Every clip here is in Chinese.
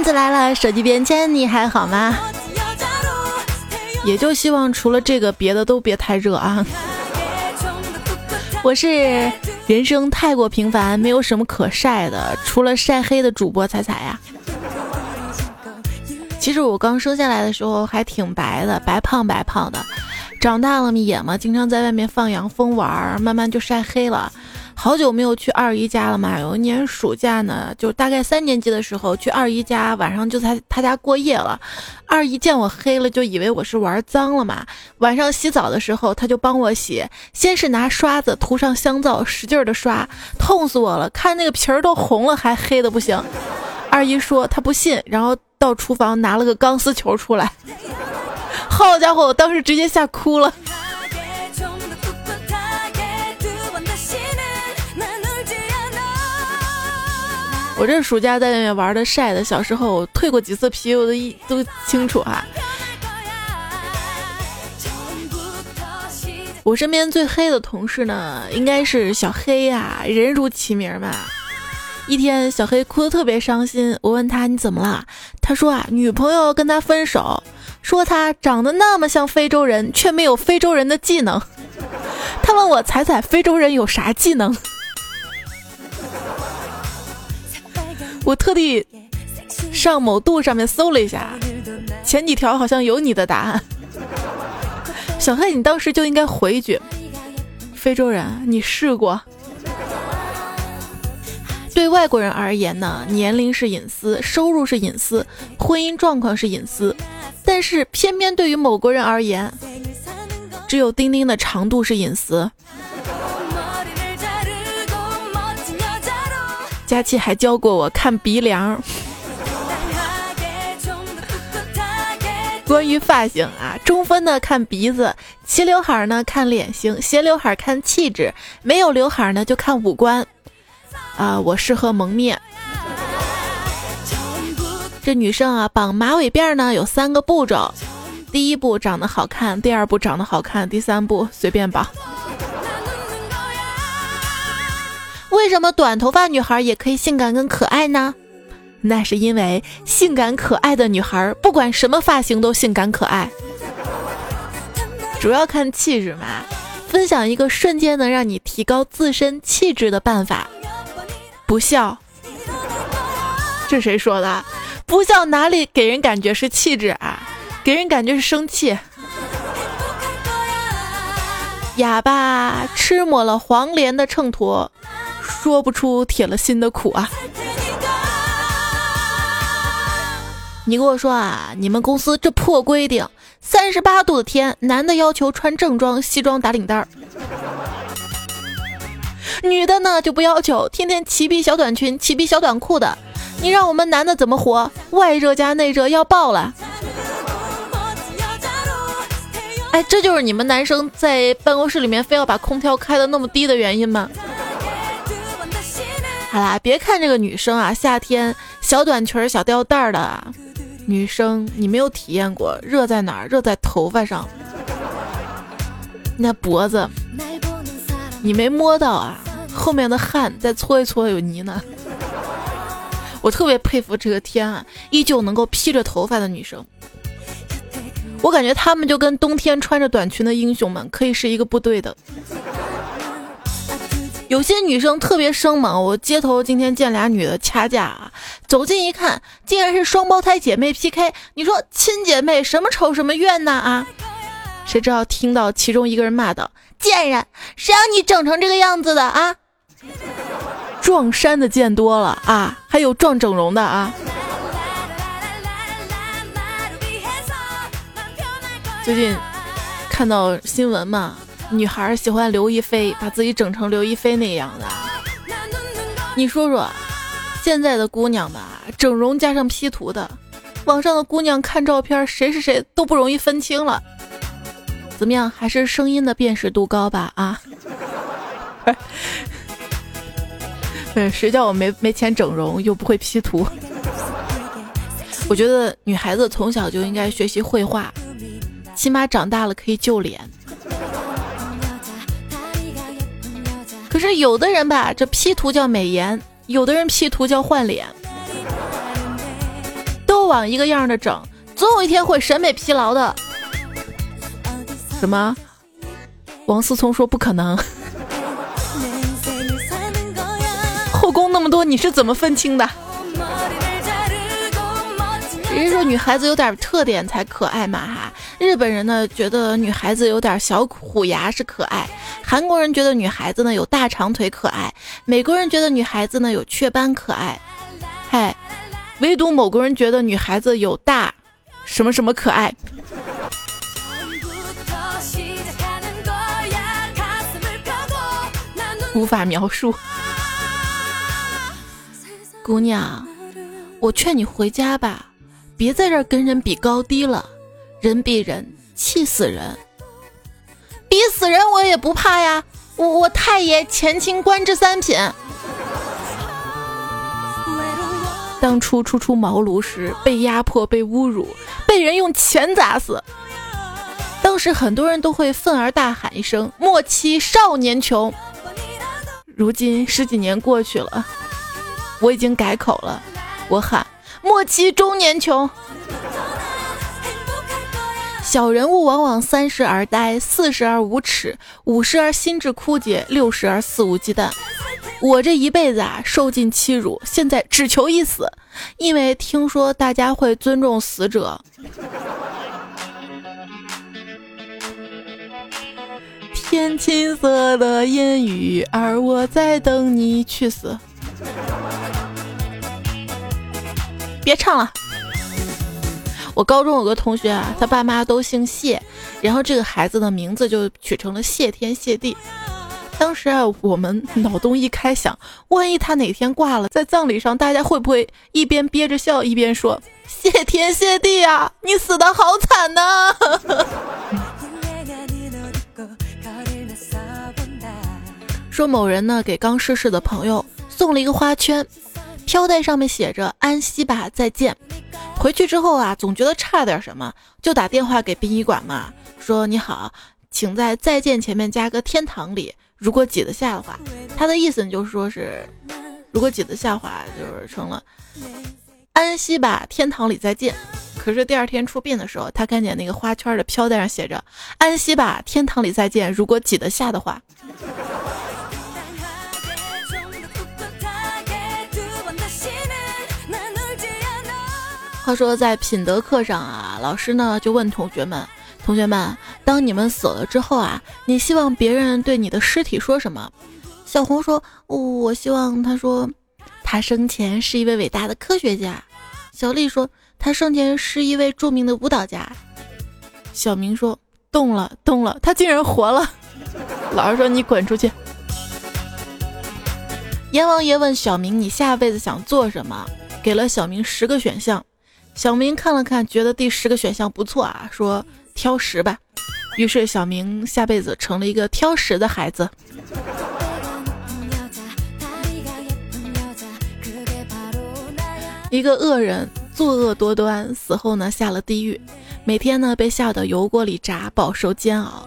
段子来了，手机边签，你还好吗？也就希望除了这个，别的都别太热啊。我是人生太过平凡，没有什么可晒的，除了晒黑的主播彩彩呀。其实我刚生下来的时候还挺白的，白胖白胖的，长大了嘛也嘛，经常在外面放羊疯玩，慢慢就晒黑了。好久没有去二姨家了嘛？有一年暑假呢，就大概三年级的时候去二姨家，晚上就在他家过夜了。二姨见我黑了，就以为我是玩脏了嘛。晚上洗澡的时候，他就帮我洗，先是拿刷子涂上香皂，使劲的刷，痛死我了！看那个皮儿都红了，还黑的不行。二姨说她不信，然后到厨房拿了个钢丝球出来。好家伙，我当时直接吓哭了。我这暑假在外面玩的晒的，小时候退过几次皮，我都一都清楚哈。我身边最黑的同事呢，应该是小黑呀，人如其名嘛。一天，小黑哭得特别伤心，我问他你怎么了？他说啊，女朋友跟他分手，说他长得那么像非洲人，却没有非洲人的技能。他问我彩彩，非洲人有啥技能？我特地上某度上面搜了一下，前几条好像有你的答案。小黑，你当时就应该回一句：“非洲人，你试过？”对外国人而言呢，年龄是隐私，收入是隐私，婚姻状况是隐私，但是偏偏对于某国人而言，只有丁丁的长度是隐私。佳期还教过我看鼻梁。关于发型啊，中分的看鼻子，齐刘海呢看脸型，斜刘海看气质，没有刘海呢就看五官。啊，我适合蒙面。这女生啊，绑马尾辫呢有三个步骤：第一步长得好看，第二步长得好看，第三步随便绑。为什么短头发女孩也可以性感跟可爱呢？那是因为性感可爱的女孩不管什么发型都性感可爱，主要看气质嘛。分享一个瞬间能让你提高自身气质的办法：不笑。这谁说的？不笑哪里给人感觉是气质啊？给人感觉是生气。哑巴吃抹了黄连的秤砣。说不出铁了心的苦啊！你跟我说啊，你们公司这破规定，三十八度的天，男的要求穿正装西装打领带儿，女的呢就不要求，天天齐臂小短裙、齐臂小短裤的，你让我们男的怎么活？外热加内热要爆了！哎，这就是你们男生在办公室里面非要把空调开的那么低的原因吗？好啦，别看这个女生啊，夏天小短裙、小吊带儿的女生，你没有体验过热在哪儿？热在头发上，那脖子，你没摸到啊？后面的汗再搓一搓有泥呢。我特别佩服这个天啊，依旧能够披着头发的女生。我感觉她们就跟冬天穿着短裙的英雄们可以是一个部队的。有些女生特别生猛，我街头今天见俩女的掐架啊，走近一看，竟然是双胞胎姐妹 PK。你说亲姐妹什么仇什么怨呢啊？谁知道听到其中一个人骂道：“贱人，谁让你整成这个样子的啊？”撞衫的见多了啊，还有撞整容的啊。最近看到新闻嘛？女孩喜欢刘亦菲，把自己整成刘亦菲那样的。你说说，现在的姑娘吧，整容加上 P 图的，网上的姑娘看照片，谁是谁都不容易分清了。怎么样，还是声音的辨识度高吧？啊？谁叫我没没钱整容，又不会 P 图？我觉得女孩子从小就应该学习绘画，起码长大了可以救脸。是有的人吧，这 P 图叫美颜，有的人 P 图叫换脸。都往一个样的整，总有一天会审美疲劳的。什么？王思聪说不可能。后宫那么多，你是怎么分清的？人家说女孩子有点特点才可爱嘛哈。日本人呢觉得女孩子有点小虎牙是可爱，韩国人觉得女孩子呢有大长腿可爱，美国人觉得女孩子呢有雀斑可爱，嗨，唯独某个人觉得女孩子有大什么什么可爱。无法描述，姑娘，我劝你回家吧，别在这儿跟人比高低了。人比人气死人，比死人我也不怕呀。我我太爷前清官至三品，当初初出茅庐时被压迫、被侮辱、被人用钱砸死，当时很多人都会愤而大喊一声：“莫欺少年穷。”如今十几年过去了，我已经改口了，我喊莫欺中年穷。小人物往往三十而呆，四十而无耻，五十而心智枯竭，六十而肆无忌惮。我这一辈子啊，受尽欺辱，现在只求一死，因为听说大家会尊重死者。天青色的烟雨，而我在等你去死。别唱了。我高中有个同学啊，他爸妈都姓谢，然后这个孩子的名字就取成了谢天谢地。当时啊，我们脑洞一开，想万一他哪天挂了，在葬礼上，大家会不会一边憋着笑，一边说谢天谢地啊，你死的好惨呐！说某人呢给刚逝世的朋友送了一个花圈，飘带上面写着“安息吧，再见”。回去之后啊，总觉得差点什么，就打电话给殡仪馆嘛，说：“你好，请在再见前面加个天堂里，如果挤得下的话。”他的意思就是说是，如果挤得下的话，就是成了“安息吧，天堂里再见”。可是第二天出殡的时候，他看见那个花圈的飘带上写着“安息吧，天堂里再见”，如果挤得下的话。他说，在品德课上啊，老师呢就问同学们：“同学们，当你们死了之后啊，你希望别人对你的尸体说什么？”小红说：“我希望他说，他生前是一位伟大的科学家。”小丽说：“他生前是一位著名的舞蹈家。”小明说：“动了，动了，他竟然活了！”老师说：“你滚出去！”阎王爷问小明：“你下辈子想做什么？”给了小明十个选项。小明看了看，觉得第十个选项不错啊，说挑食吧。于是小明下辈子成了一个挑食的孩子。一个恶人作恶多端，死后呢下了地狱，每天呢被下到油锅里炸，饱受煎熬。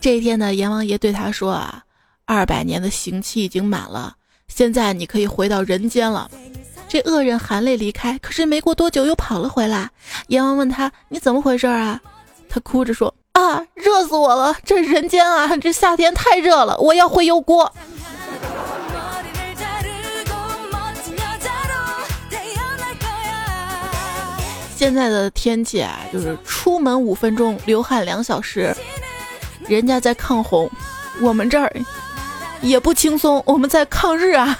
这一天呢，阎王爷对他说啊，二百年的刑期已经满了，现在你可以回到人间了。这恶人含泪离开，可是没过多久又跑了回来。阎王问他：“你怎么回事啊？”他哭着说：“啊，热死我了！这人间啊，这夏天太热了，我要回油锅。”现在的天气啊，就是出门五分钟流汗两小时，人家在抗洪，我们这儿也不轻松，我们在抗日啊。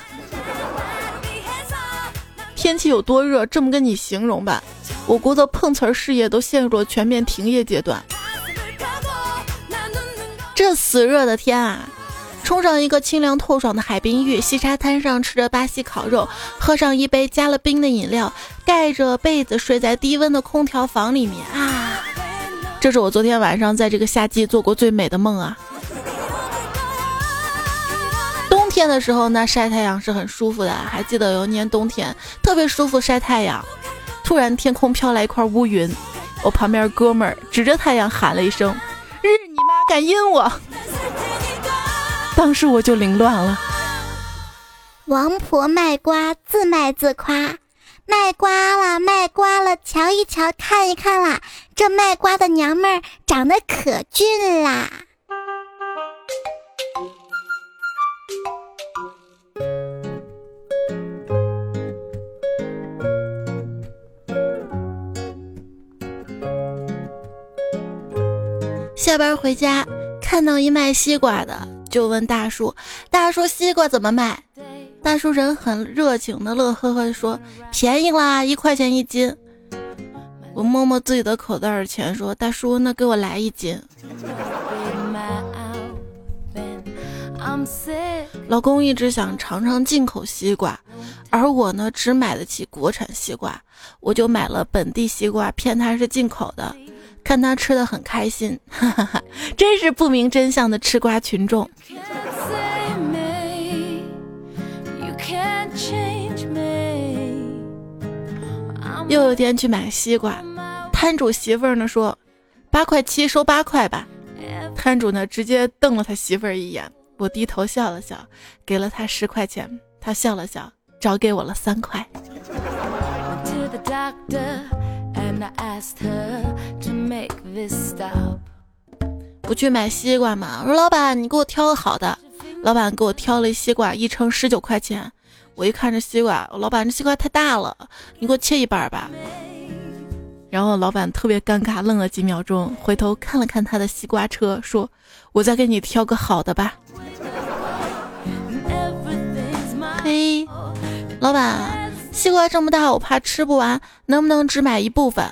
天气有多热？这么跟你形容吧，我国的碰瓷儿事业都陷入了全面停业阶段。这死热的天啊，冲上一个清凉透爽的海滨浴，西沙滩上吃着巴西烤肉，喝上一杯加了冰的饮料，盖着被子睡在低温的空调房里面啊！这是我昨天晚上在这个夏季做过最美的梦啊！天的时候呢，晒太阳是很舒服的。还记得有一年冬天特别舒服晒太阳，突然天空飘来一块乌云，我旁边哥们儿指着太阳喊了一声：“日你妈，敢阴我！”当时我就凌乱了。王婆卖瓜自卖自夸，卖瓜了，卖瓜了，瞧一瞧，看一看啦，这卖瓜的娘们儿长得可俊啦。下班回家，看到一卖西瓜的，就问大叔：“大叔，西瓜怎么卖？”大叔人很热情的，乐呵呵的说：“便宜啦，一块钱一斤。”我摸摸自己的口袋的钱，说：“大叔，那给我来一斤。”老公一直想尝尝进口西瓜，而我呢，只买得起国产西瓜，我就买了本地西瓜，骗他是进口的。看他吃的很开心，哈哈哈，真是不明真相的吃瓜群众。又有天去买西瓜，摊主媳妇儿呢说八块七收八块吧，摊主呢直接瞪了他媳妇儿一眼，我低头笑了笑，给了他十块钱，他笑了笑，找给我了三块。Stop 不去买西瓜吗？我说老板，你给我挑个好的。老板给我挑了一西瓜，一称十九块钱。我一看这西瓜，老板这西瓜太大了，你给我切一半吧。然后老板特别尴尬，愣了几秒钟，回头看了看他的西瓜车，说：“我再给你挑个好的吧。”嘿，老板，西瓜这么大，我怕吃不完，能不能只买一部分？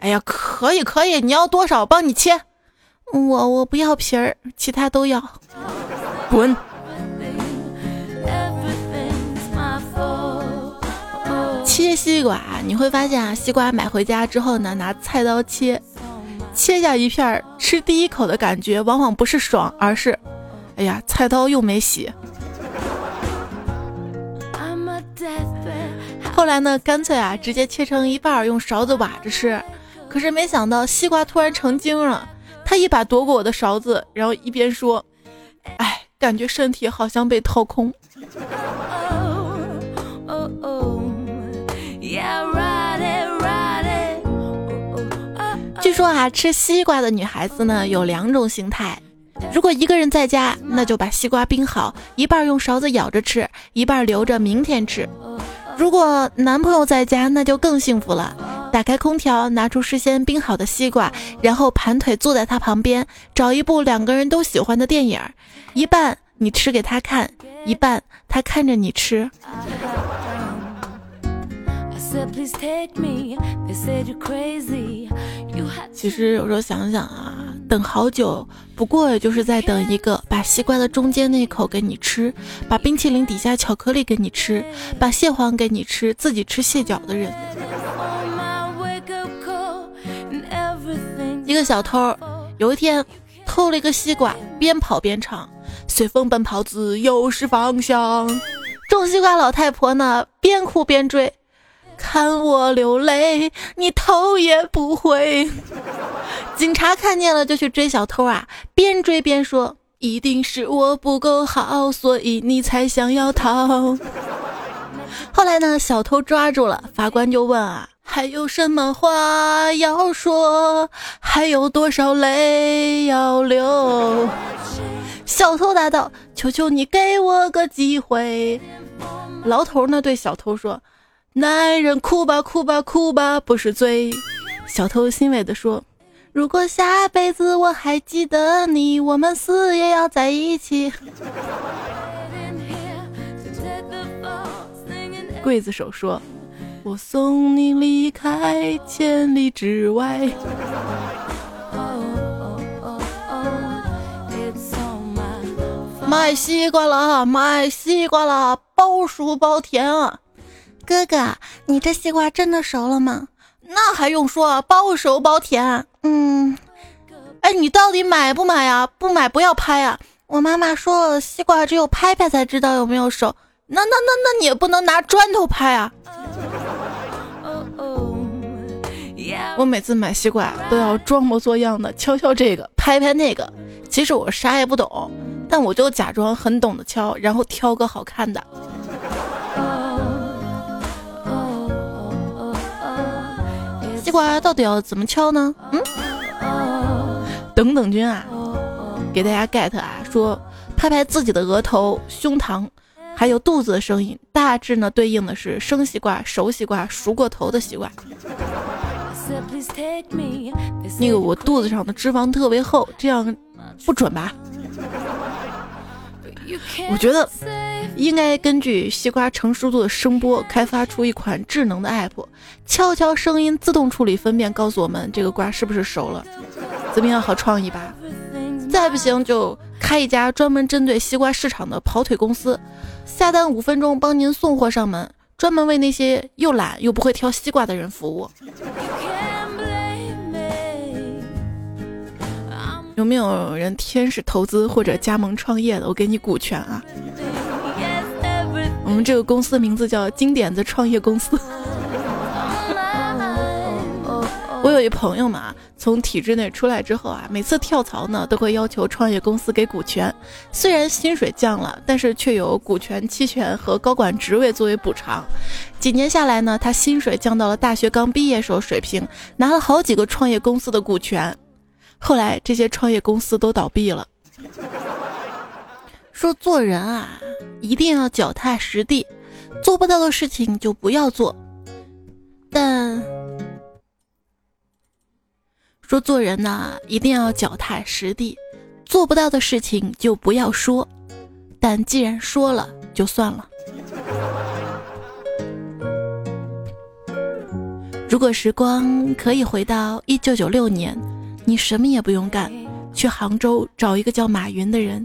哎呀，可以可以，你要多少帮你切。我我不要皮儿，其他都要。滚。切西瓜，你会发现啊，西瓜买回家之后呢，拿菜刀切，切下一片儿，吃第一口的感觉往往不是爽，而是，哎呀，菜刀又没洗。后来呢，干脆啊，直接切成一半儿，用勺子挖着吃。可是没想到，西瓜突然成精了，他一把夺过我的勺子，然后一边说：“哎，感觉身体好像被掏空。”据说啊，吃西瓜的女孩子呢有两种心态：如果一个人在家，那就把西瓜冰好，一半用勺子咬着吃，一半留着明天吃；如果男朋友在家，那就更幸福了。打开空调，拿出事先冰好的西瓜，然后盘腿坐在他旁边，找一部两个人都喜欢的电影，一半你吃给他看，一半他看着你吃。其实有时候想想啊，等好久，不过也就是在等一个把西瓜的中间那口给你吃，把冰淇淋底下巧克力给你吃，把蟹黄给你吃，自己吃蟹脚的人。一个小偷有一天偷了一个西瓜，边跑边唱：“随风奔跑，自由是方向。”种西瓜老太婆呢，边哭边追：“看我流泪，你头也不回。”警察看见了就去追小偷啊，边追边说：“一定是我不够好，所以你才想要逃。”后来呢，小偷抓住了，法官就问啊。还有什么话要说？还有多少泪要流？小偷答道：“求求你给我个机会。”牢头呢对小偷说：“男人哭吧哭吧哭吧不是罪。”小偷欣慰地说：“如果下辈子我还记得你，我们死也要在一起。”刽子手说。我送你离开千里之外。卖西瓜了，卖西瓜了，包熟包甜啊！哥哥，你这西瓜真的熟了吗？那还用说，包熟包甜。嗯，哎，你到底买不买呀？不买不要拍啊！我妈妈说，西瓜只有拍拍才知道有没有熟。那那那那你也不能拿砖头拍啊！我每次买西瓜都要装模作样的敲敲这个，拍拍那个。其实我啥也不懂，但我就假装很懂的敲，然后挑个好看的。西瓜到底要怎么敲呢？嗯，等等君啊，给大家 get 啊，说拍拍自己的额头、胸膛，还有肚子的声音，大致呢对应的是生西瓜、熟西瓜、熟过头的西瓜。那个我肚子上的脂肪特别厚，这样不准吧？我觉得应该根据西瓜成熟度的声波开发出一款智能的 app，悄悄声音自动处理分辨，告诉我们这个瓜是不是熟了。怎么样，好创意吧？再不行就开一家专门针对西瓜市场的跑腿公司，下单五分钟帮您送货上门，专门为那些又懒又不会挑西瓜的人服务。有没有人天使投资或者加盟创业的？我给你股权啊！我们这个公司名字叫金点子创业公司。我有一朋友嘛，从体制内出来之后啊，每次跳槽呢，都会要求创业公司给股权。虽然薪水降了，但是却有股权期权和高管职位作为补偿。几年下来呢，他薪水降到了大学刚毕业时候水平，拿了好几个创业公司的股权。后来这些创业公司都倒闭了。说做人啊，一定要脚踏实地，做不到的事情就不要做。但说做人呢，一定要脚踏实地，做不到的事情就不要说。但既然说了，就算了。如果时光可以回到一九九六年。你什么也不用干，去杭州找一个叫马云的人，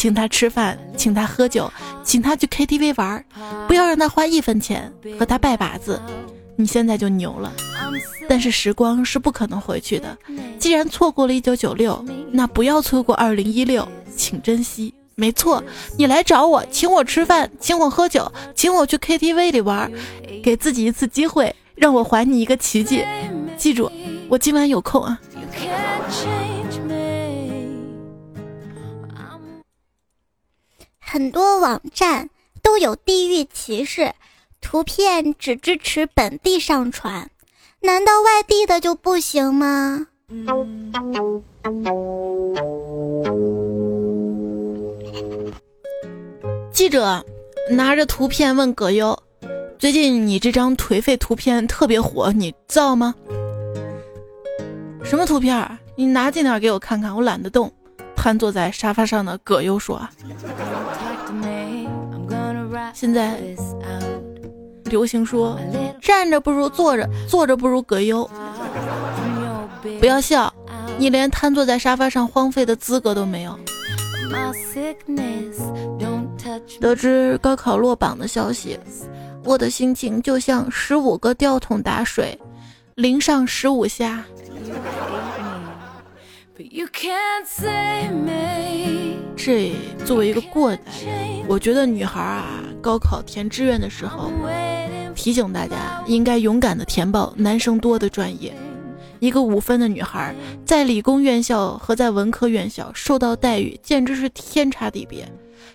请他吃饭，请他喝酒，请他去 KTV 玩，不要让他花一分钱，和他拜把子，你现在就牛了。但是时光是不可能回去的，既然错过了一九九六，那不要错过二零一六，请珍惜。没错，你来找我，请我吃饭，请我喝酒，请我去 KTV 里玩，给自己一次机会，让我还你一个奇迹。记住，我今晚有空啊。很多网站都有地域歧视，图片只支持本地上传，难道外地的就不行吗？记者拿着图片问葛优：“最近你这张颓废图片特别火，你造吗？”什么图片？你拿近点给我看看，我懒得动。瘫坐在沙发上的葛优说：“现在流行说站着不如坐着，坐着不如葛优。不要笑，你连瘫坐在沙发上荒废的资格都没有。”得知高考落榜的消息，我的心情就像十五个吊桶打水，淋上十五下。You can't say me, 这作为一个过来人，我觉得女孩啊，高考填志愿的时候，提醒大家应该勇敢的填报男生多的专业。一个五分的女孩，在理工院校和在文科院校受到待遇简直是天差地别。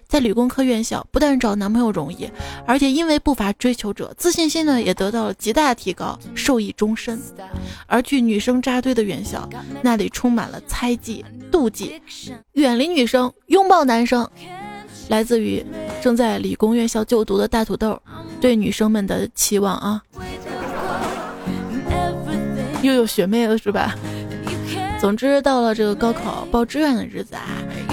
在理工科院校，不但找男朋友容易，而且因为不乏追求者，自信心呢也得到了极大提高，受益终身。而去女生扎堆的院校，那里充满了猜忌、妒忌，远离女生，拥抱男生。来自于正在理工院校就读的大土豆对女生们的期望啊，又有学妹了是吧？总之，到了这个高考报志愿的日子啊，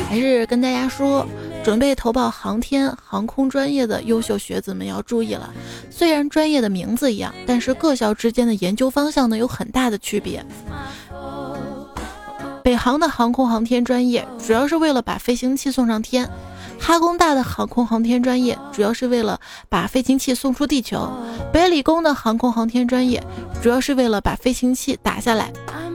还是跟大家说。准备投报航天航空专业的优秀学子们要注意了，虽然专业的名字一样，但是各校之间的研究方向呢有很大的区别。北航的航空航天专业主要是为了把飞行器送上天，哈工大的航空航天专业主要是为了把飞行器送出地球，北理工的航空航天专业主要是为了把飞行器打下来。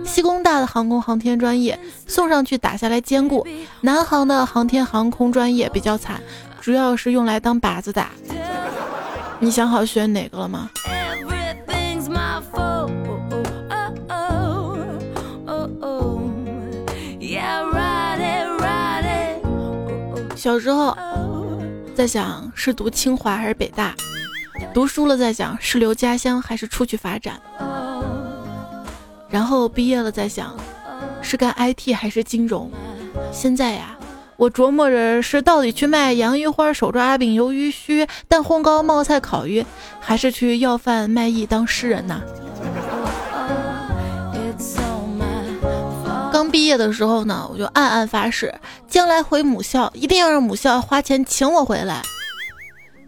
西工大的航空航天专业送上去打下来兼顾，南航的航天航空专业比较惨，主要是用来当靶子打。你想好选哪个了吗？小时候在想是读清华还是北大，读书了在想是留家乡还是出去发展。然后毕业了再想，是干 IT 还是金融？现在呀，我琢磨着是到底去卖洋芋花、手抓饼、鱿鱼须、蛋烘糕、冒菜烤鱼，还是去要饭卖艺当诗人呢？刚毕业的时候呢，我就暗暗发誓，将来回母校一定要让母校花钱请我回来。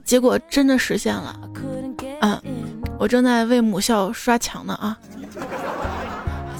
结果真的实现了，嗯，我正在为母校刷墙呢啊。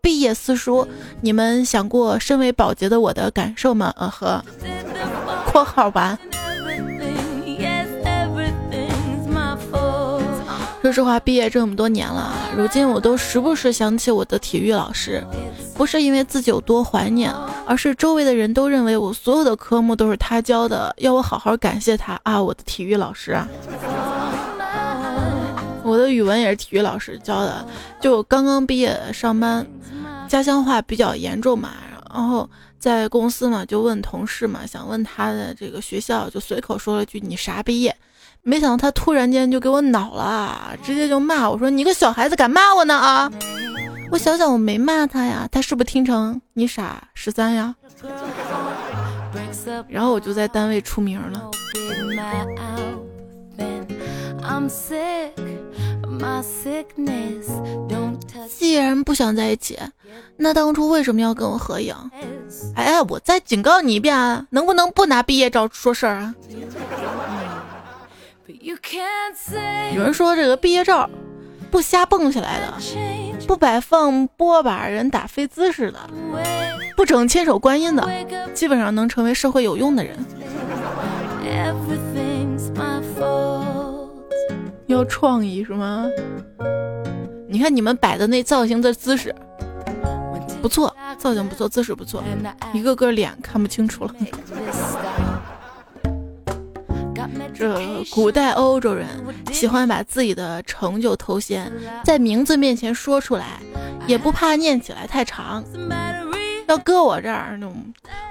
毕业四书）。你们想过身为保洁的我的感受吗？呃呵，括号完。说实话，毕业这么多年了，如今我都时不时想起我的体育老师，不是因为自己有多怀念，而是周围的人都认为我所有的科目都是他教的，要我好好感谢他啊！我的体育老师语文也是体育老师教的。就刚刚毕业上班，家乡话比较严重嘛，然后在公司嘛，就问同事嘛，想问他的这个学校，就随口说了句：“你啥毕业？”没想到他突然间就给我恼了，直接就骂我说：“你个小孩子敢骂我呢啊！”我想想，我没骂他呀，他是不是听成你傻十三呀？然后我就在单位出名了。既然不想在一起，那当初为什么要跟我合影？哎，我再警告你一遍啊，能不能不拿毕业照说事儿啊？有人说这个毕业照不瞎蹦起来的，不摆放波把人打飞姿势的，不整千手观音的，基本上能成为社会有用的人。要创意是吗？你看你们摆的那造型的姿势不错，造型不错，姿势不错，一个个脸看不清楚了。这古代欧洲人喜欢把自己的成就头衔在名字面前说出来，也不怕念起来太长。要搁我这儿，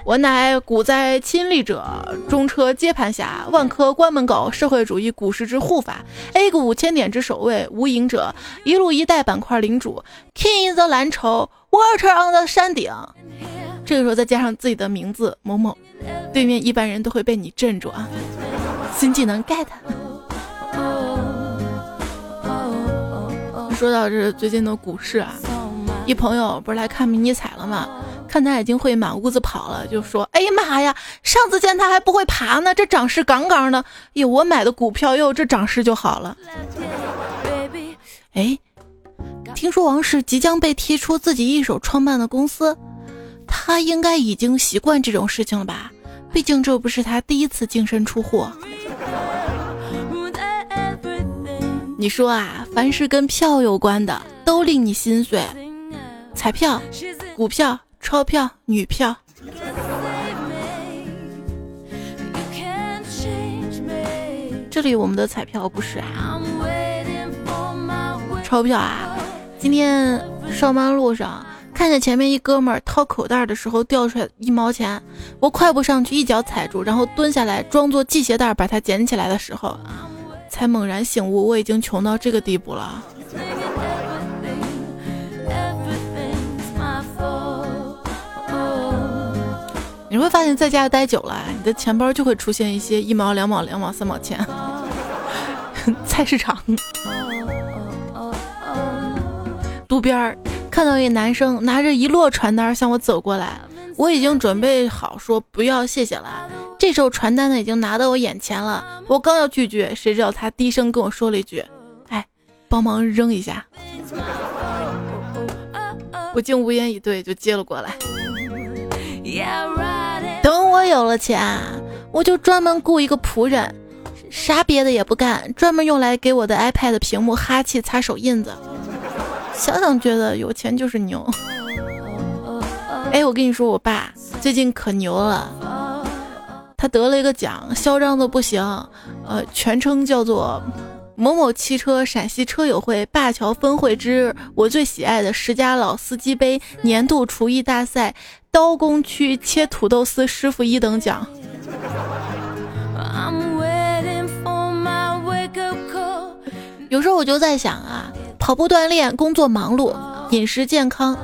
我乃股灾亲历者，中车接盘侠，万科关门狗，社会主义股市之护法，A 股五千点之首位，无影者，一路一带板块领主，King in the 蓝筹，Water on the 山顶。这个时候再加上自己的名字某某，对面一般人都会被你镇住啊。新技能 get。说到这最近的股市啊，一朋友不是来看迷你彩了吗？看他已经会满屋子跑了，就说：“哎呀妈呀，上次见他还不会爬呢，这涨势杠杠的。哟，我买的股票哟，这涨势就好了。”哎，听说王石即将被踢出自己一手创办的公司，他应该已经习惯这种事情了吧？毕竟这不是他第一次净身出户。你说啊，凡是跟票有关的都令你心碎，彩票、股票、钞票、女票。这里我们的彩票不是啊，钞票啊。今天上班路上看见前面一哥们儿掏口袋的时候掉出来一毛钱，我快步上去一脚踩住，然后蹲下来装作系鞋带把它捡起来的时候。才猛然醒悟，我已经穷到这个地步了。你会发现在家待久了，你的钱包就会出现一些一毛、两毛、两毛、三毛钱。菜市场，路边儿看到一男生拿着一摞传单向我走过来，我已经准备好说不要谢谢了。这时候传单呢已经拿到我眼前了，我刚要拒绝，谁知道他低声跟我说了一句：“哎，帮忙扔一下。”我竟无言以对，就接了过来。等我有了钱，我就专门雇一个仆人，啥别的也不干，专门用来给我的 iPad 屏幕哈气、擦手印子。想想觉得有钱就是牛。哎，我跟你说，我爸最近可牛了，他得了一个奖，嚣张的不行，呃，全称叫做某某汽车陕西车友会灞桥分会之我最喜爱的十佳老司机杯年度厨艺大赛刀工区切土豆丝师傅一等奖。有时候我就在想啊，跑步锻炼，工作忙碌，饮食健康。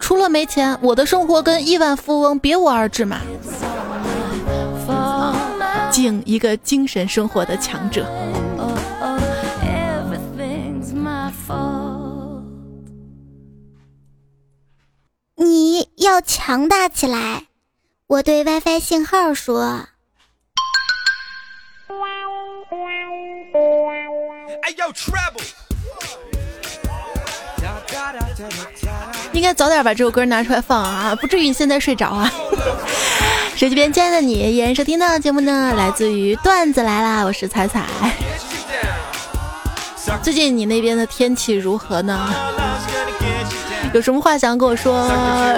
除了没钱，我的生活跟亿万富翁别无二致嘛。敬一个精神生活的强者。要强大起来，我对 WiFi 信号说。应该早点把这首歌拿出来放啊，不至于你现在睡着啊。手机边亲爱的你，依然收听到的节目呢，来自于段子来啦，我是彩彩。最近你那边的天气如何呢？有什么话想跟我说？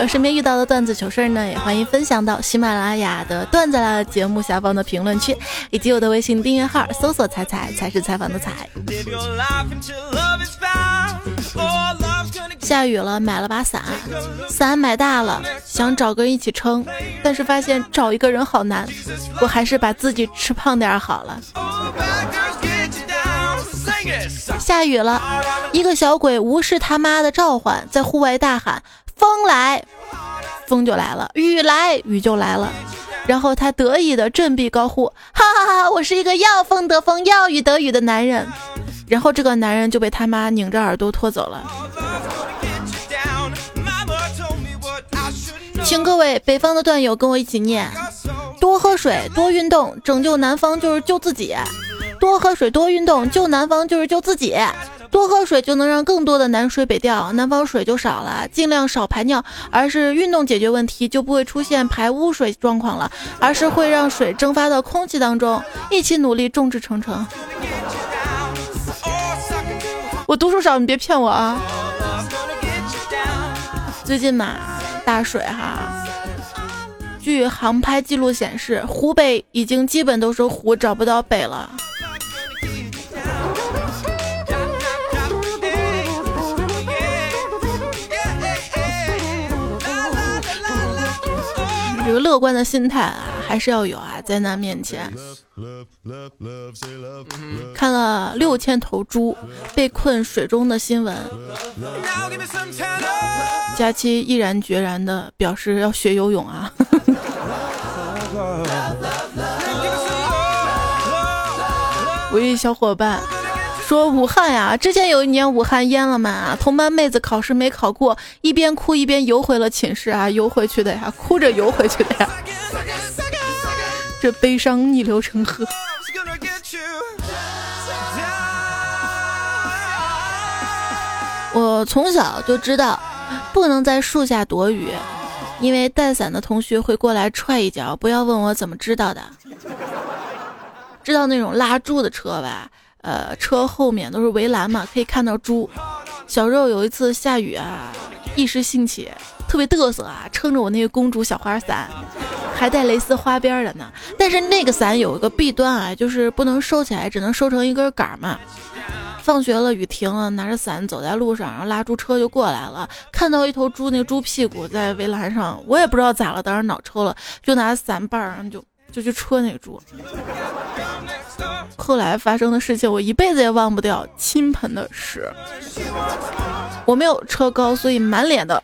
身边遇到的段子糗事呢，也欢迎分享到喜马拉雅的段子啦节目下方的评论区，以及我的微信订阅号，搜索“彩彩”才是采访的“彩”。下雨了，买了把伞，伞买大了，想找个人一起撑，但是发现找一个人好难，我还是把自己吃胖点好了。下雨了，一个小鬼无视他妈的召唤，在户外大喊：“风来，风就来了；雨来，雨就来了。”然后他得意的振臂高呼：“哈哈哈！我是一个要风得风，要雨得雨的男人。”然后这个男人就被他妈拧着耳朵拖走了。请各位北方的段友跟我一起念：多喝水，多运动，拯救南方就是救自己；多喝水，多运动，救南方就是救自己；多喝水就能让更多的南水北调，南方水就少了。尽量少排尿，而是运动解决问题，就不会出现排污水状况了，而是会让水蒸发到空气当中。一起努力，众志成城。我读书少，你别骗我啊！最近嘛，大水哈。据航拍记录显示，湖北已经基本都是湖，找不到北了。这个乐观的心态啊，还是要有啊！灾难面前，看了六千头猪被困水中的新闻，佳期毅然决然的表示要学游泳啊！我一小伙伴。说武汉呀，之前有一年武汉淹了嘛，同班妹子考试没考过，一边哭一边游回了寝室啊，游回去的呀，哭着游回去的呀，这悲伤逆流成河。我从小就知道，不能在树下躲雨，因为带伞的同学会过来踹一脚。不要问我怎么知道的，知道那种拉猪的车吧？呃，车后面都是围栏嘛，可以看到猪。小时候有一次下雨啊，一时兴起，特别嘚瑟啊，撑着我那个公主小花伞，还带蕾丝花边的呢。但是那个伞有一个弊端啊，就是不能收起来，只能收成一根杆嘛。放学了，雨停了，拿着伞走在路上，然后拉猪车就过来了，看到一头猪，那个猪屁股在围栏上，我也不知道咋了，当时脑抽了，就拿伞把儿就就去戳那个猪。后来发生的事情，我一辈子也忘不掉。倾盆的屎，我没有车高，所以满脸的。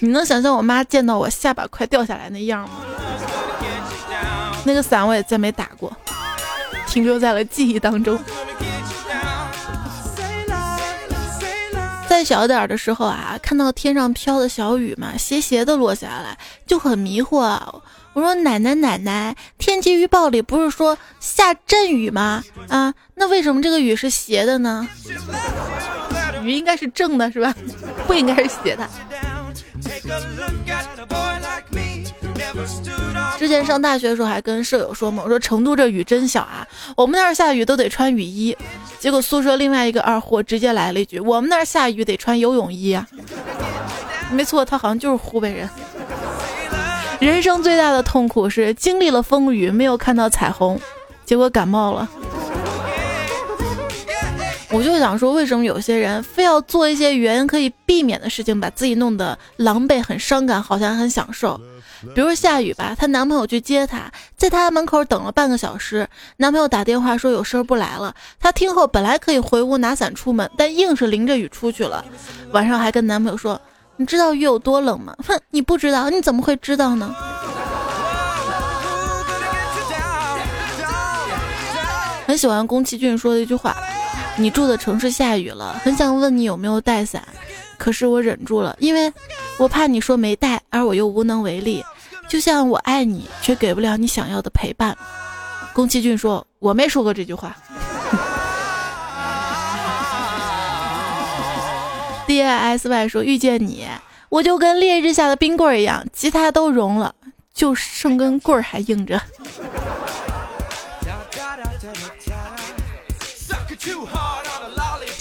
你能想象我妈见到我下巴快掉下来那样吗？那个伞我也再没打过，停留在了记忆当中。再小点的时候啊，看到天上飘的小雨嘛，斜斜的落下来，就很迷惑啊。我说奶奶奶奶，天气预报里不是说下阵雨吗？啊，那为什么这个雨是斜的呢？雨应该是正的，是吧？不应该是斜的。之前上大学的时候还跟舍友说嘛，我说成都这雨真小啊，我们那儿下雨都得穿雨衣。结果宿舍另外一个二货直接来了一句，我们那儿下雨得穿游泳衣啊。没错，他好像就是湖北人。人生最大的痛苦是经历了风雨，没有看到彩虹，结果感冒了。我就想说，为什么有些人非要做一些原可以避免的事情，把自己弄得狼狈、很伤感，好像很享受？比如下雨吧，她男朋友去接她，在她门口等了半个小时，男朋友打电话说有事儿不来了。她听后本来可以回屋拿伞出门，但硬是淋着雨出去了。晚上还跟男朋友说：“你知道雨有多冷吗？”哼，你不知道，你怎么会知道呢？很喜欢宫崎骏说的一句话。你住的城市下雨了，很想问你有没有带伞，可是我忍住了，因为我怕你说没带，而我又无能为力。就像我爱你，却给不了你想要的陪伴。宫崎骏说：“我没说过这句话。”D I S Y 说：“遇见你，我就跟烈日下的冰棍一样，其他都融了，就剩根棍儿还硬着。”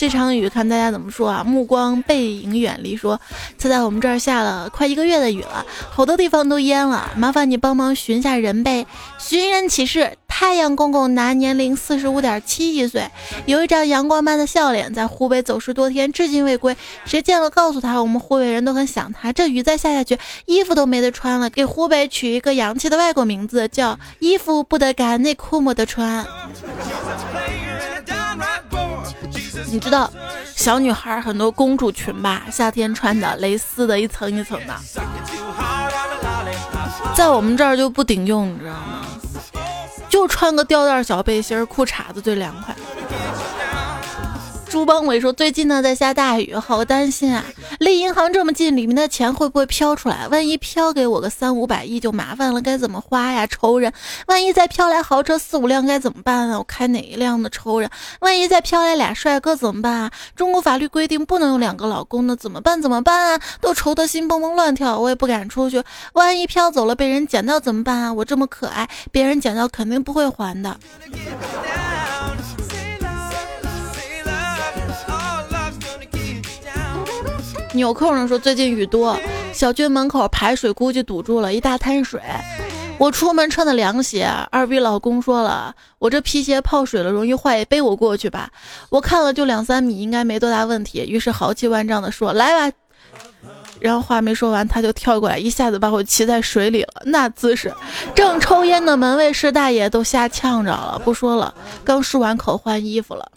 这场雨看大家怎么说啊？目光背影远离说，现在我们这儿下了快一个月的雨了，好多地方都淹了，麻烦你帮忙寻下人呗。寻人启事：太阳公公男，年龄四十五点七一岁，有一张阳光般的笑脸，在湖北走失多天，至今未归。谁见了告诉他，我们湖北人都很想他。这雨再下下去，衣服都没得穿了。给湖北取一个洋气的外国名字，叫衣服不得干，内裤没得穿。你知道小女孩很多公主裙吧？夏天穿的蕾丝的，一层一层的，在我们这儿就不顶用，你知道吗？就穿个吊带小背心、裤衩子最凉快。朱邦伟说：“最近呢在下大雨，好担心啊！离银行这么近，里面的钱会不会飘出来？万一飘给我个三五百亿就麻烦了，该怎么花呀？愁人！万一再飘来豪车四五辆该怎么办啊？我开哪一辆呢？愁人！万一再飘来俩帅哥怎么办啊？中国法律规定不能有两个老公呢，怎么办？怎么办啊？都愁得心蹦蹦乱跳，我也不敢出去。万一飘走了被人捡到怎么办啊？我这么可爱，别人捡到肯定不会还的。”纽扣上说最近雨多，小区门口排水估计堵住了一大滩水。我出门穿的凉鞋，二逼老公说了，我这皮鞋泡水了容易坏，背我过去吧。我看了就两三米，应该没多大问题。于是豪气万丈的说来吧。然后话没说完，他就跳过来，一下子把我骑在水里了。那姿势，正抽烟的门卫师大爷都吓呛着了。不说了，刚漱完口换衣服了。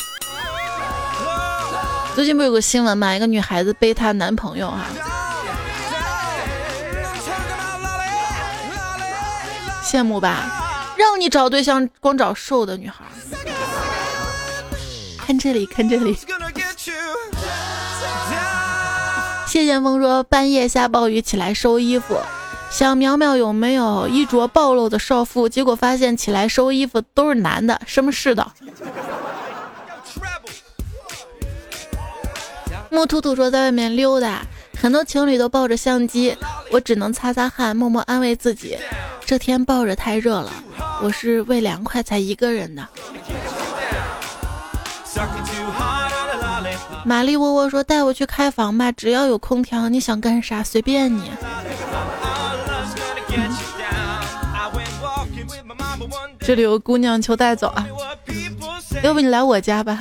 最近不有个新闻嘛？一个女孩子背她男朋友哈，羡慕吧？让你找对象光找瘦的女孩。看这里，看这里。谢剑锋说半夜下暴雨起来收衣服，想苗苗有没有衣着暴露的少妇，结果发现起来收衣服都是男的，什么世道？木兔兔说在外面溜达，很多情侣都抱着相机，我只能擦擦汗，默默安慰自己，这天抱着太热了，我是为凉快才一个人的。玛丽窝窝说带我去开房吧，只要有空调，你想干啥随便你。这里有姑娘求带走啊，要不你来我家吧。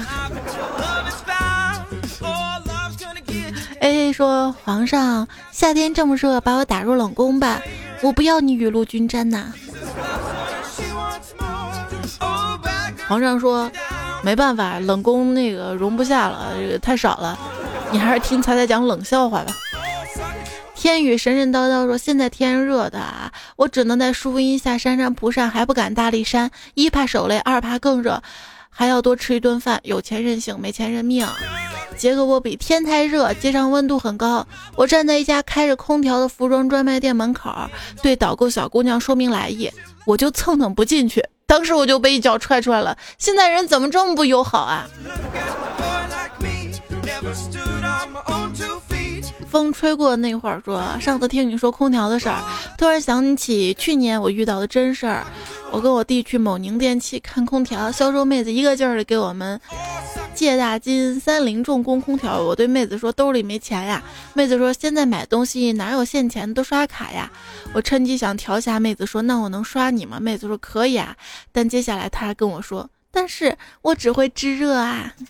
A A 说：“皇上，夏天这么热，把我打入冷宫吧，我不要你雨露均沾呐。”皇上说：“没办法，冷宫那个容不下了，这个太少了，你还是听彩彩讲冷笑话吧。”天宇神神叨叨说：“现在天热的啊，我只能在树荫下扇扇蒲扇，还不敢大力扇，一怕手累，二怕更热，还要多吃一顿饭。有钱任性，没钱认命。”结果我比，天太热，街上温度很高。我站在一家开着空调的服装专卖店门口，对导购小姑娘说明来意，我就蹭蹭不进去。当时我就被一脚踹出来了。现在人怎么这么不友好啊？风吹过那会儿，说上次听你说空调的事儿，突然想起去年我遇到的真事儿。我跟我弟去某宁电器看空调，销售妹子一个劲儿的给我们。借大金三菱重工空调。我对妹子说兜里没钱呀，妹子说现在买东西哪有现钱，都刷卡呀。我趁机想调下妹子说那我能刷你吗？妹子说可以啊，但接下来她还跟我说，但是我只会制热啊。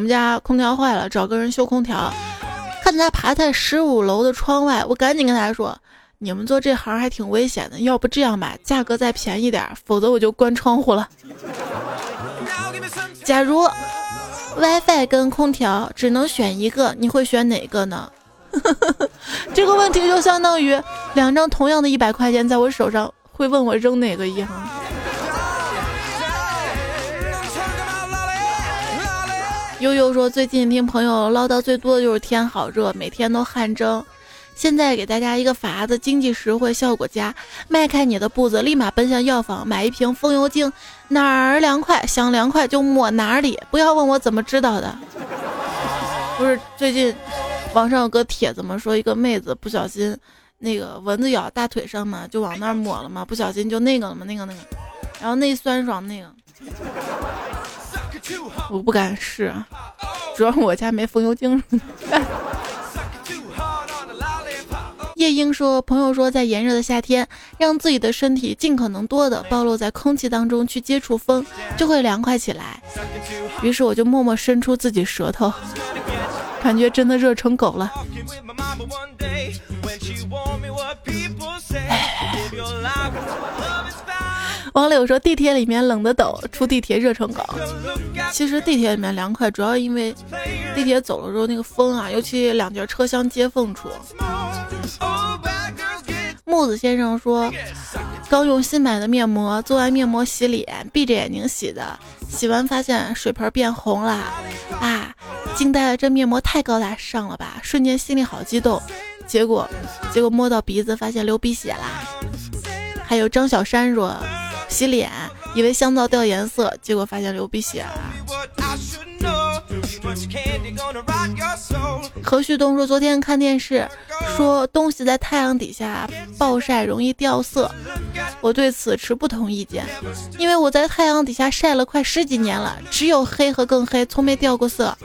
我们家空调坏了，找个人修空调，看他爬在十五楼的窗外，我赶紧跟他说。你们做这行还挺危险的，要不这样吧，价格再便宜点，否则我就关窗户了。假如 WiFi 跟空调只能选一个，你会选哪个呢？这个问题就相当于两张同样的一百块钱在我手上，会问我扔哪个一样。悠悠说，最近听朋友唠叨最多的就是天好热，每天都汗蒸。现在给大家一个法子，经济实惠，效果佳。迈开你的步子，立马奔向药房，买一瓶风油精，哪儿凉快想凉快就抹哪里。不要问我怎么知道的，不是最近网上有个帖子嘛，说一个妹子不小心那个蚊子咬大腿上嘛，就往那儿抹了嘛，不小心就那个了嘛，那个那个，然后那酸爽那个，我不敢试，主要我家没风油精。夜莺说：“朋友说，在炎热的夏天，让自己的身体尽可能多的暴露在空气当中去接触风，就会凉快起来。于是我就默默伸出自己舌头，感觉真的热成狗了。”王柳说：“地铁里面冷的抖，出地铁热成狗。其实地铁里面凉快，主要因为地铁走了之后那个风啊，尤其两节车厢接缝处。”木子先生说：“刚用新买的面膜做完面膜洗脸，闭着眼睛洗的，洗完发现水盆变红了，啊，惊呆了！这面膜太高大上了吧！瞬间心里好激动。结果，结果摸到鼻子发现流鼻血啦。”还有张小山说。洗脸，以为香皂掉颜色，结果发现流鼻血。何旭东说，昨天看电视，说东西在太阳底下暴晒容易掉色，我对此持不同意见，因为我在太阳底下晒了快十几年了，只有黑和更黑，从没掉过色。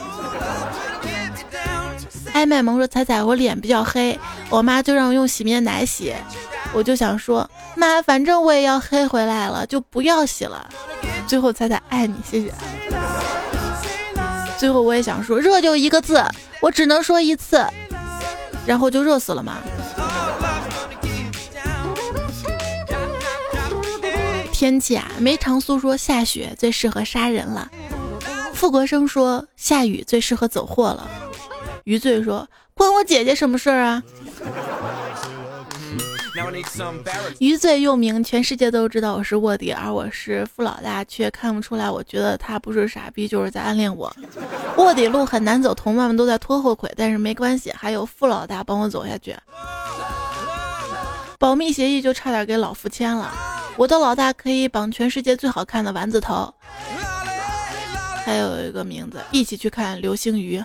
艾麦萌说，彩彩，我脸比较黑，我妈就让我用洗面奶洗。我就想说，妈，反正我也要黑回来了，就不要洗了。最后彩彩爱你，谢谢。最后我也想说，热就一个字，我只能说一次，然后就热死了嘛。天气啊，梅长苏说下雪最适合杀人了，傅国生说下雨最适合走货了，余罪说关我姐姐什么事儿啊？余罪又名，全世界都知道我是卧底，而我是富老大，却看不出来。我觉得他不是傻逼，就是在暗恋我。卧底路很难走，同伴们都在拖后腿，但是没关系，还有富老大帮我走下去。保密协议就差点给老夫签了。我的老大可以绑全世界最好看的丸子头，还有一个名字，一起去看流星雨。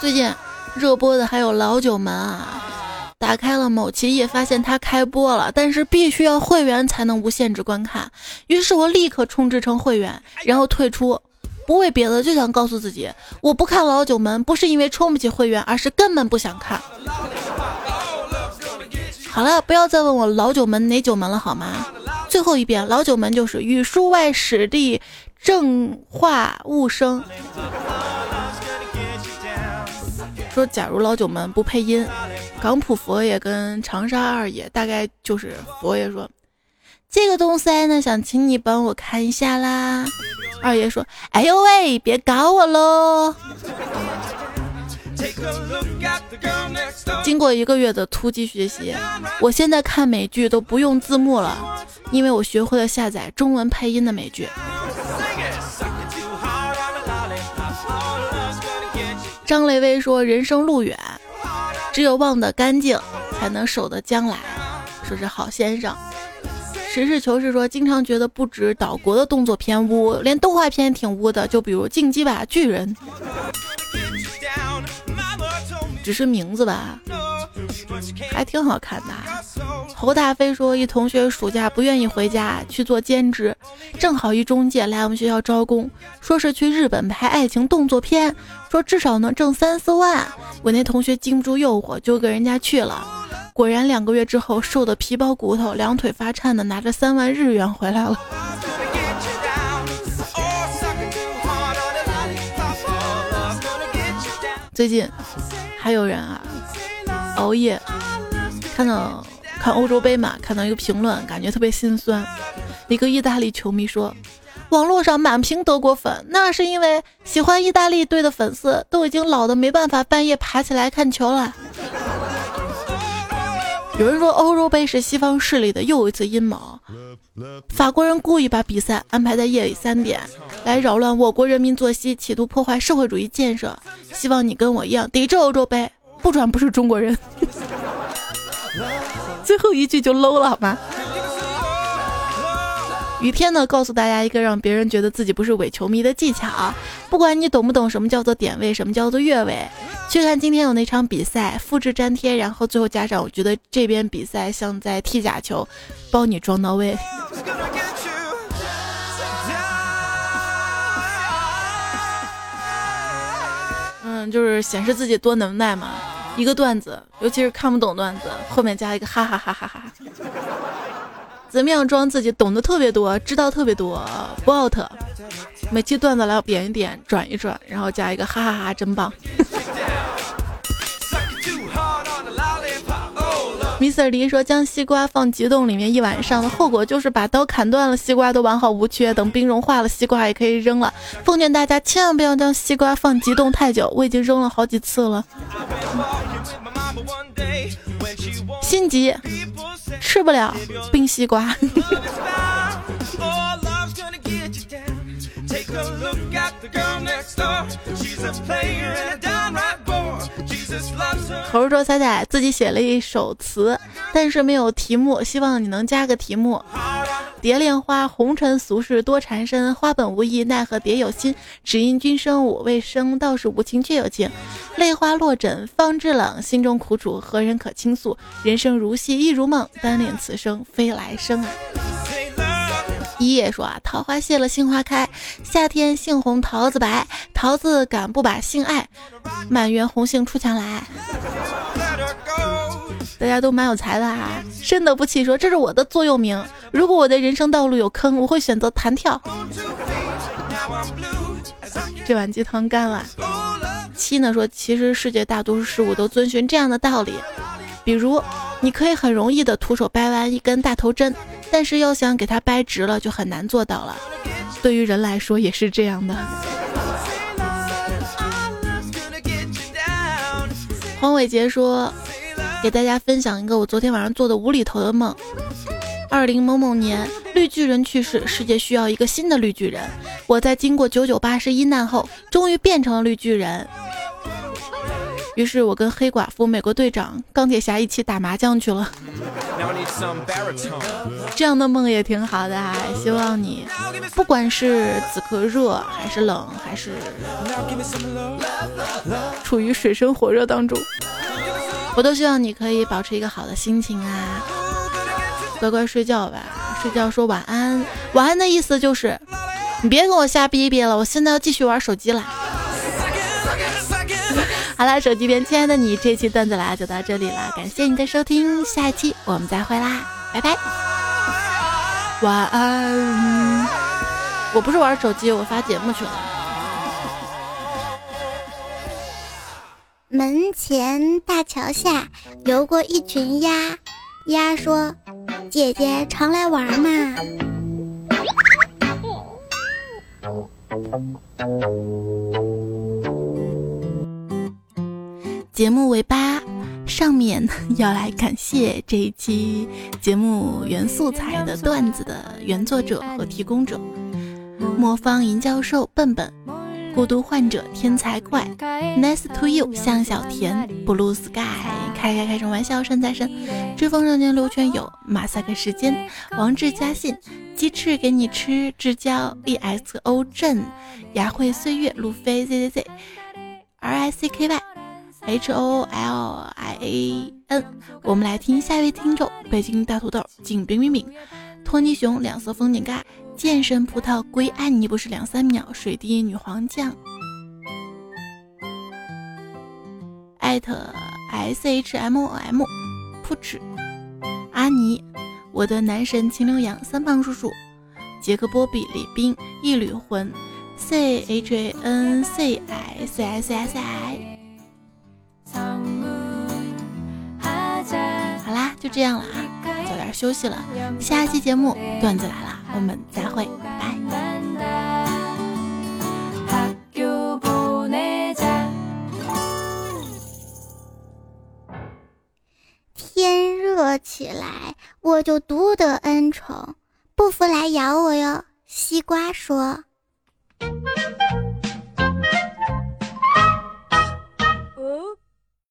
最近热播的还有《老九门》啊，打开了某奇艺，发现它开播了，但是必须要会员才能无限制观看。于是我立刻充值成会员，然后退出，不为别的，就想告诉自己，我不看《老九门》不是因为充不起会员，而是根本不想看。好了，不要再问我《老九门》哪九门了，好吗？最后一遍，《老九门》就是语数外史地正化物生。说，假如老九门不配音，港普佛爷跟长沙二爷大概就是佛爷说：“这个东西呢，想请你帮我看一下啦。”二爷说：“哎呦喂，别搞我喽！”经过一个月的突击学习，我现在看美剧都不用字幕了，因为我学会了下载中文配音的美剧。张雷威说：“人生路远，只有忘得干净，才能守得将来。”说是好先生。实事求是说，经常觉得不止岛国的动作片污，连动画片也挺污的。就比如《进击吧巨人》，只是名字吧，还挺好看的。侯大飞说，一同学暑假不愿意回家去做兼职，正好一中介来我们学校招工，说是去日本拍爱情动作片，说至少能挣三四万。我那同学经不住诱惑，就跟人家去了。果然两个月之后，瘦的皮包骨头，两腿发颤的，拿着三万日元回来了。最近还有人啊熬夜看到看欧洲杯嘛，看到一个评论，感觉特别心酸。一个意大利球迷说：“网络上满屏德国粉，那是因为喜欢意大利队的粉丝都已经老的没办法半夜爬起来看球了。”有人说欧洲杯是西方势力的又一次阴谋，法国人故意把比赛安排在夜里三点，来扰乱我国人民作息，企图破坏社会主义建设。希望你跟我一样抵制欧洲杯，不转不是中国人。最后一句就 low 了好吗？雨天呢，告诉大家一个让别人觉得自己不是伪球迷的技巧，不管你懂不懂什么叫做点位，什么叫做越位。去看今天有那场比赛，复制粘贴，然后最后加上我觉得这边比赛像在踢假球，包你装到位。嗯，就是显示自己多能耐嘛。一个段子，尤其是看不懂段子，后面加一个哈哈哈哈哈。怎么样装自己懂得特别多，知道特别多？不 out。每期段子来点一点，转一转，然后加一个哈哈哈，真棒。Mr. 黎说：“将西瓜放急冻里面一晚上的后果就是把刀砍断了，西瓜都完好无缺。等冰融化了，西瓜也可以扔了。奉劝大家千万不要将西瓜放急冻太久，我已经扔了好几次了。心急，吃不了冰西瓜。”猴说：“彩彩自己写了一首词，但是没有题目，希望你能加个题目。蝶恋花，红尘俗世多缠身，花本无意，奈何蝶有心？只因君生我未生，倒是无情却有情。泪花落枕方知冷，心中苦楚何人可倾诉？人生如戏亦如梦，单恋此生非来生啊。”一叶说啊，桃花谢了，杏花开。夏天杏红桃子白，桃子敢不把杏爱？满园红杏出墙来。大家都蛮有才的啊！深得不起说这是我的座右铭。如果我的人生道路有坑，我会选择弹跳。这碗鸡汤干了。七呢说，其实世界大多数事物都遵循这样的道理，比如你可以很容易的徒手掰弯一根大头针。但是要想给它掰直了，就很难做到了。对于人来说也是这样的。黄伟杰说：“给大家分享一个我昨天晚上做的无厘头的梦。二零某某年，绿巨人去世，世界需要一个新的绿巨人。我在经过九九八十一难后，终于变成了绿巨人。”于是我跟黑寡妇、美国队长、钢铁侠一起打麻将去了。这样的梦也挺好的啊！希望你，不管是此刻热还是冷，还是处于水深火热当中，我都希望你可以保持一个好的心情啊！乖乖睡觉吧，睡觉说晚安。晚安的意思就是，你别跟我瞎逼逼了，我现在要继续玩手机了。好了，手机边亲爱的你，这期段子来就到这里了，感谢你的收听，下一期我们再会啦，拜拜，晚安。我不是玩手机，我发节目去了。门前大桥下游过一群鸭，鸭说：“姐姐常来玩嘛。”节目尾巴上面 要来感谢这一期节目原素材的段子的原作者和提供者：魔方银教授、笨笨、孤独患者、天才怪、Nice to you、向小田、Blue Sky、开开开什么玩笑、山财神、追风少年刘全友、马赛克时间、王志嘉信、鸡翅给你吃、至交 EXO 镇、雅慧岁月、路飞 Z Z Z、R I C K Y。H O L I A N。我们来听下一位听众：北京大土豆、景冰冰冰、托尼熊、两色风景盖、健身葡萄、归爱你不是两三秒、水滴女皇酱。艾特 S H M O M，扑哧，阿尼，我的男神秦刘洋，三胖叔叔，杰克波比李斌，一缕魂，C H A N C I C I C I C I。好啦，就这样了啊，早点休息了。下期节目段子来了，我们再会，拜拜。天热起来，我就独得恩宠，不服来咬我哟。西瓜说。